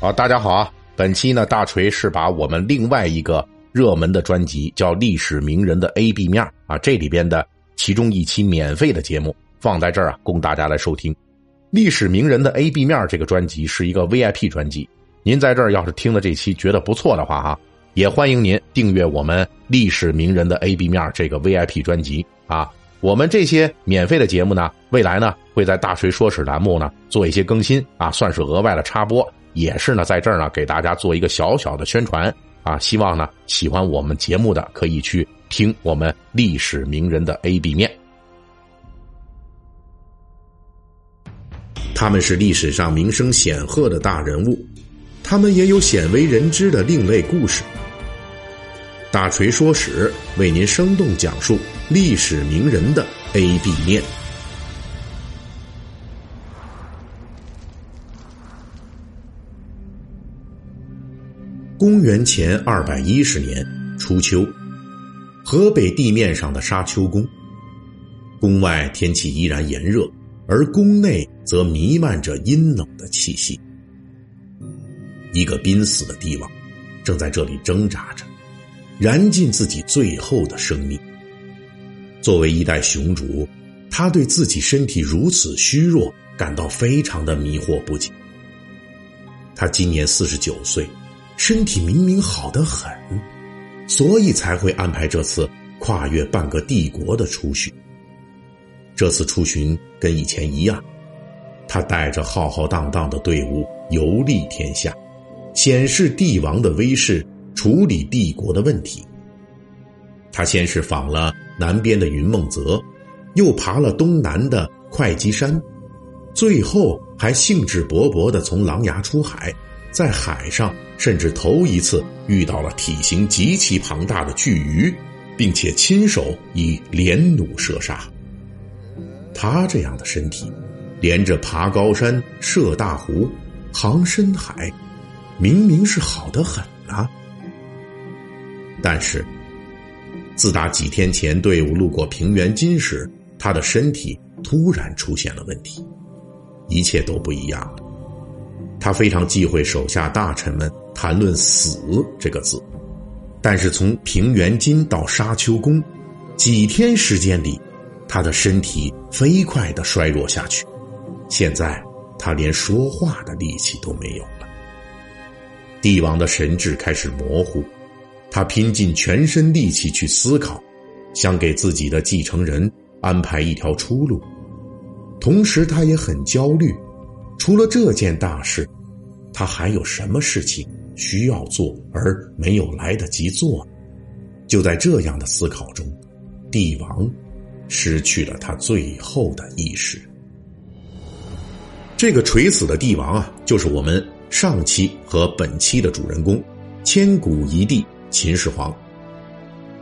啊，大家好啊！本期呢，大锤是把我们另外一个热门的专辑叫《历史名人的 A B 面》啊，这里边的其中一期免费的节目放在这儿啊，供大家来收听。《历史名人的 A B 面》这个专辑是一个 VIP 专辑，您在这儿要是听了这期觉得不错的话哈，也欢迎您订阅我们《历史名人的 A B 面》这个 VIP 专辑啊。我们这些免费的节目呢，未来呢会在大锤说史栏目呢做一些更新啊，算是额外的插播。也是呢，在这儿呢，给大家做一个小小的宣传啊！希望呢，喜欢我们节目的可以去听我们历史名人的 A B 面。他们是历史上名声显赫的大人物，他们也有鲜为人知的另类故事。大锤说史为您生动讲述历史名人的 A B 面。公元前二百一十年初秋，河北地面上的沙丘宫，宫外天气依然炎热，而宫内则弥漫着阴冷的气息。一个濒死的帝王，正在这里挣扎着，燃尽自己最后的生命。作为一代雄主，他对自己身体如此虚弱感到非常的迷惑不解。他今年四十九岁。身体明明好得很，所以才会安排这次跨越半个帝国的出巡。这次出巡跟以前一样，他带着浩浩荡荡的队伍游历天下，显示帝王的威势，处理帝国的问题。他先是访了南边的云梦泽，又爬了东南的会稽山，最后还兴致勃勃的从琅琊出海。在海上，甚至头一次遇到了体型极其庞大的巨鱼，并且亲手以连弩射杀。他这样的身体，连着爬高山、涉大湖、航深海，明明是好的很啊！但是，自打几天前队伍路过平原津时，他的身体突然出现了问题，一切都不一样了。他非常忌讳手下大臣们谈论“死”这个字，但是从平原津到沙丘宫，几天时间里，他的身体飞快的衰弱下去，现在他连说话的力气都没有了。帝王的神智开始模糊，他拼尽全身力气去思考，想给自己的继承人安排一条出路，同时他也很焦虑。除了这件大事，他还有什么事情需要做而没有来得及做？就在这样的思考中，帝王失去了他最后的意识。这个垂死的帝王啊，就是我们上期和本期的主人公——千古一帝秦始皇。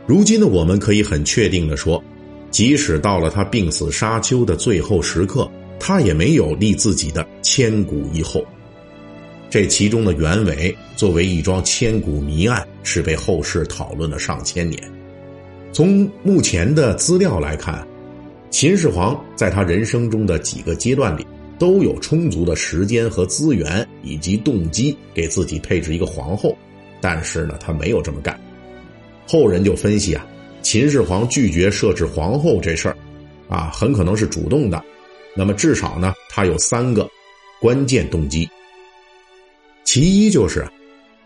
如今的我们可以很确定的说，即使到了他病死沙丘的最后时刻。他也没有立自己的千古一后，这其中的原委作为一桩千古谜案，是被后世讨论了上千年。从目前的资料来看，秦始皇在他人生中的几个阶段里，都有充足的时间和资源以及动机给自己配置一个皇后，但是呢，他没有这么干。后人就分析啊，秦始皇拒绝设置皇后这事儿，啊，很可能是主动的。那么至少呢，他有三个关键动机。其一就是，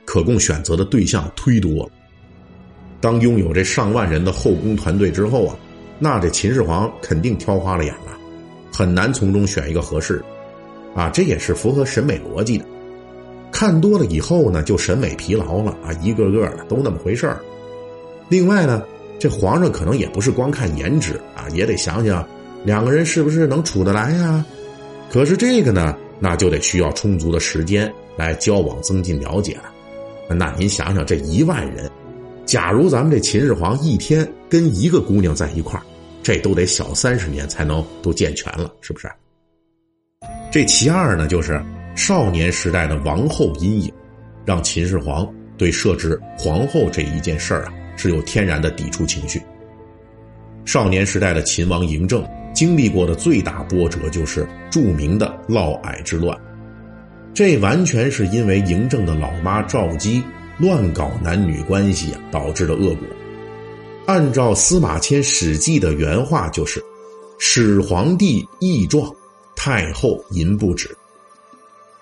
可供选择的对象忒多了。当拥有这上万人的后宫团队之后啊，那这秦始皇肯定挑花了眼了，很难从中选一个合适。啊，这也是符合审美逻辑的。看多了以后呢，就审美疲劳了啊，一个个的都那么回事儿。另外呢，这皇上可能也不是光看颜值啊，也得想想。两个人是不是能处得来呀？可是这个呢，那就得需要充足的时间来交往、增进了解了。那您想想，这一万人，假如咱们这秦始皇一天跟一个姑娘在一块儿，这都得小三十年才能都健全了，是不是？这其二呢，就是少年时代的王后阴影，让秦始皇对设置皇后这一件事儿啊，是有天然的抵触情绪。少年时代的秦王嬴政。经历过的最大波折就是著名的嫪毐之乱。这完全是因为嬴政的老妈赵姬乱搞男女关系啊导致的恶果。按照司马迁《史记》的原话，就是“始皇帝义壮，太后淫不止”。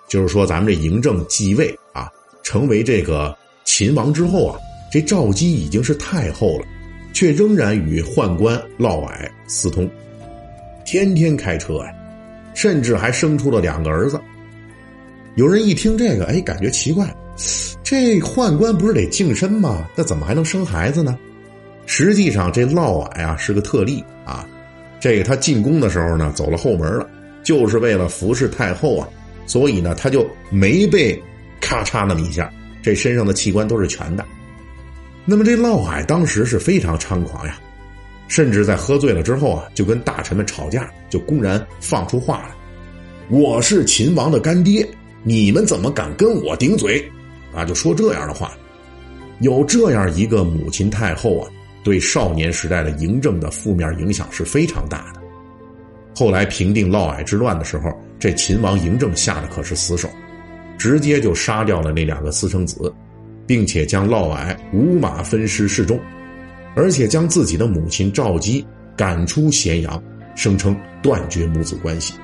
就是说，咱们这嬴政继位啊，成为这个秦王之后啊，这赵姬已经是太后了，却仍然与宦官嫪毐私通，天天开车呀，甚至还生出了两个儿子。有人一听这个，哎，感觉奇怪，这宦官不是得净身吗？那怎么还能生孩子呢？实际上，这嫪毐啊是个特例啊。这个他进宫的时候呢，走了后门了，就是为了服侍太后啊，所以呢，他就没被咔嚓那么一下，这身上的器官都是全的。那么这嫪毐当时是非常猖狂呀，甚至在喝醉了之后啊，就跟大臣们吵架，就公然放出话来：“我是秦王的干爹。”你们怎么敢跟我顶嘴？啊，就说这样的话，有这样一个母亲太后啊，对少年时代的嬴政的负面影响是非常大的。后来平定嫪毐之乱的时候，这秦王嬴政下的可是死手，直接就杀掉了那两个私生子，并且将嫪毐五马分尸示众，而且将自己的母亲赵姬赶出咸阳，声称断绝母子关系。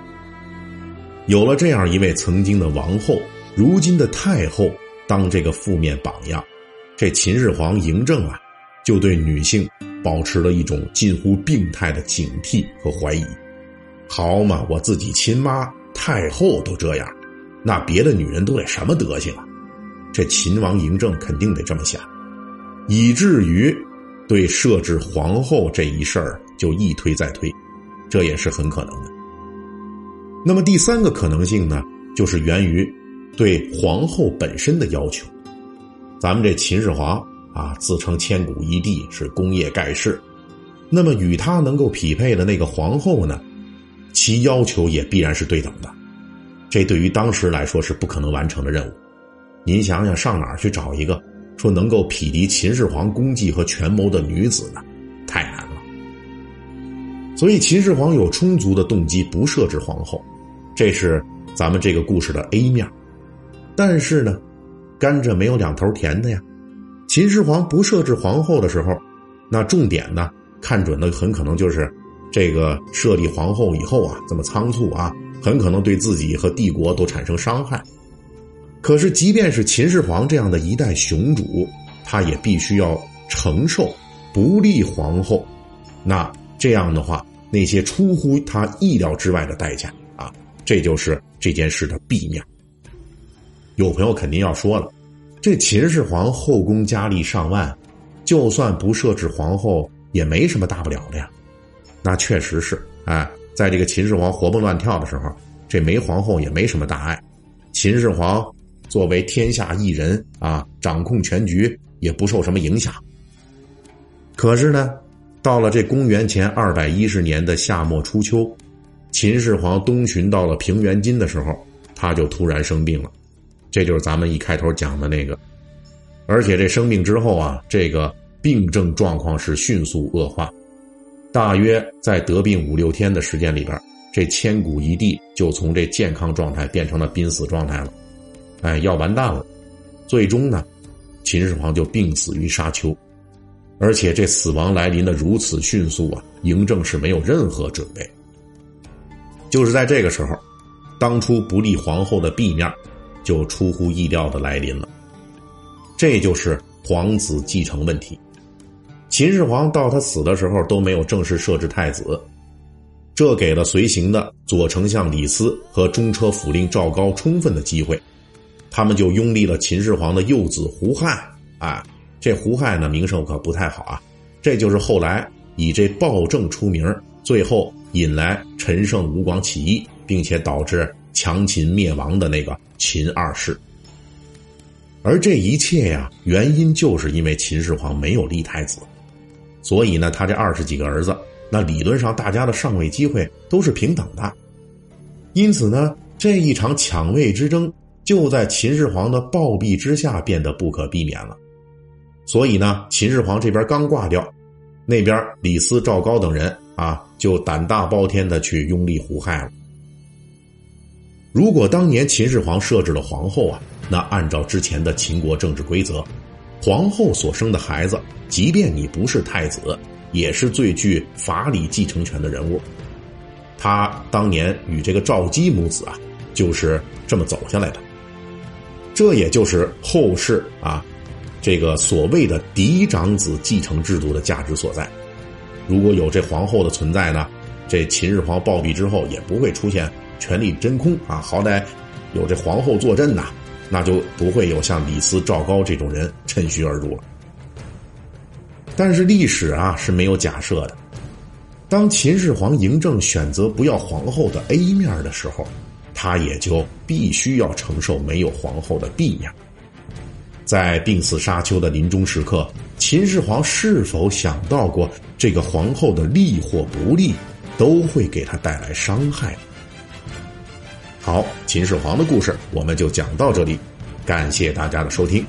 有了这样一位曾经的王后，如今的太后当这个负面榜样，这秦始皇嬴政啊，就对女性保持了一种近乎病态的警惕和怀疑。好嘛，我自己亲妈太后都这样，那别的女人都得什么德行啊？这秦王嬴政肯定得这么想，以至于对设置皇后这一事儿就一推再推，这也是很可能的。那么第三个可能性呢，就是源于对皇后本身的要求。咱们这秦始皇啊，自称千古一帝，是功业盖世。那么与他能够匹配的那个皇后呢，其要求也必然是对等的。这对于当时来说是不可能完成的任务。您想想，上哪儿去找一个说能够匹敌秦始皇功绩和权谋的女子呢？所以秦始皇有充足的动机不设置皇后，这是咱们这个故事的 A 面。但是呢，甘蔗没有两头甜的呀。秦始皇不设置皇后的时候，那重点呢，看准的很可能就是这个设立皇后以后啊，这么仓促啊，很可能对自己和帝国都产生伤害。可是，即便是秦始皇这样的一代雄主，他也必须要承受不立皇后。那这样的话。那些出乎他意料之外的代价啊，这就是这件事的弊面。有朋友肯定要说了，这秦始皇后宫佳丽上万，就算不设置皇后，也没什么大不了的呀。那确实是，哎，在这个秦始皇活蹦乱跳的时候，这没皇后也没什么大碍。秦始皇作为天下一人啊，掌控全局，也不受什么影响。可是呢？到了这公元前二百一十年的夏末初秋，秦始皇东巡到了平原津的时候，他就突然生病了。这就是咱们一开头讲的那个。而且这生病之后啊，这个病症状况是迅速恶化，大约在得病五六天的时间里边，这千古一帝就从这健康状态变成了濒死状态了。哎，要完蛋了！最终呢，秦始皇就病死于沙丘。而且这死亡来临的如此迅速啊，嬴政是没有任何准备。就是在这个时候，当初不立皇后的弊面，就出乎意料的来临了。这就是皇子继承问题。秦始皇到他死的时候都没有正式设置太子，这给了随行的左丞相李斯和中车府令赵高充分的机会，他们就拥立了秦始皇的幼子胡亥啊。这胡亥呢，名声可不太好啊。这就是后来以这暴政出名，最后引来陈胜吴广起义，并且导致强秦灭亡的那个秦二世。而这一切呀，原因就是因为秦始皇没有立太子，所以呢，他这二十几个儿子，那理论上大家的上位机会都是平等的。因此呢，这一场抢位之争就在秦始皇的暴毙之下变得不可避免了。所以呢，秦始皇这边刚挂掉，那边李斯、赵高等人啊，就胆大包天的去拥立胡亥了。如果当年秦始皇设置了皇后啊，那按照之前的秦国政治规则，皇后所生的孩子，即便你不是太子，也是最具法理继承权的人物。他当年与这个赵姬母子啊，就是这么走下来的。这也就是后世啊，这个所谓的嫡长子继承制度的价值所在。如果有这皇后的存在呢，这秦始皇暴毙之后也不会出现权力真空啊。好歹有这皇后坐镇呐，那就不会有像李斯、赵高这种人趁虚而入了。但是历史啊是没有假设的，当秦始皇嬴政选择不要皇后的 A 面的时候。他也就必须要承受没有皇后的 B 面。在病死沙丘的临终时刻，秦始皇是否想到过这个皇后的利或不利，都会给他带来伤害？好，秦始皇的故事我们就讲到这里，感谢大家的收听。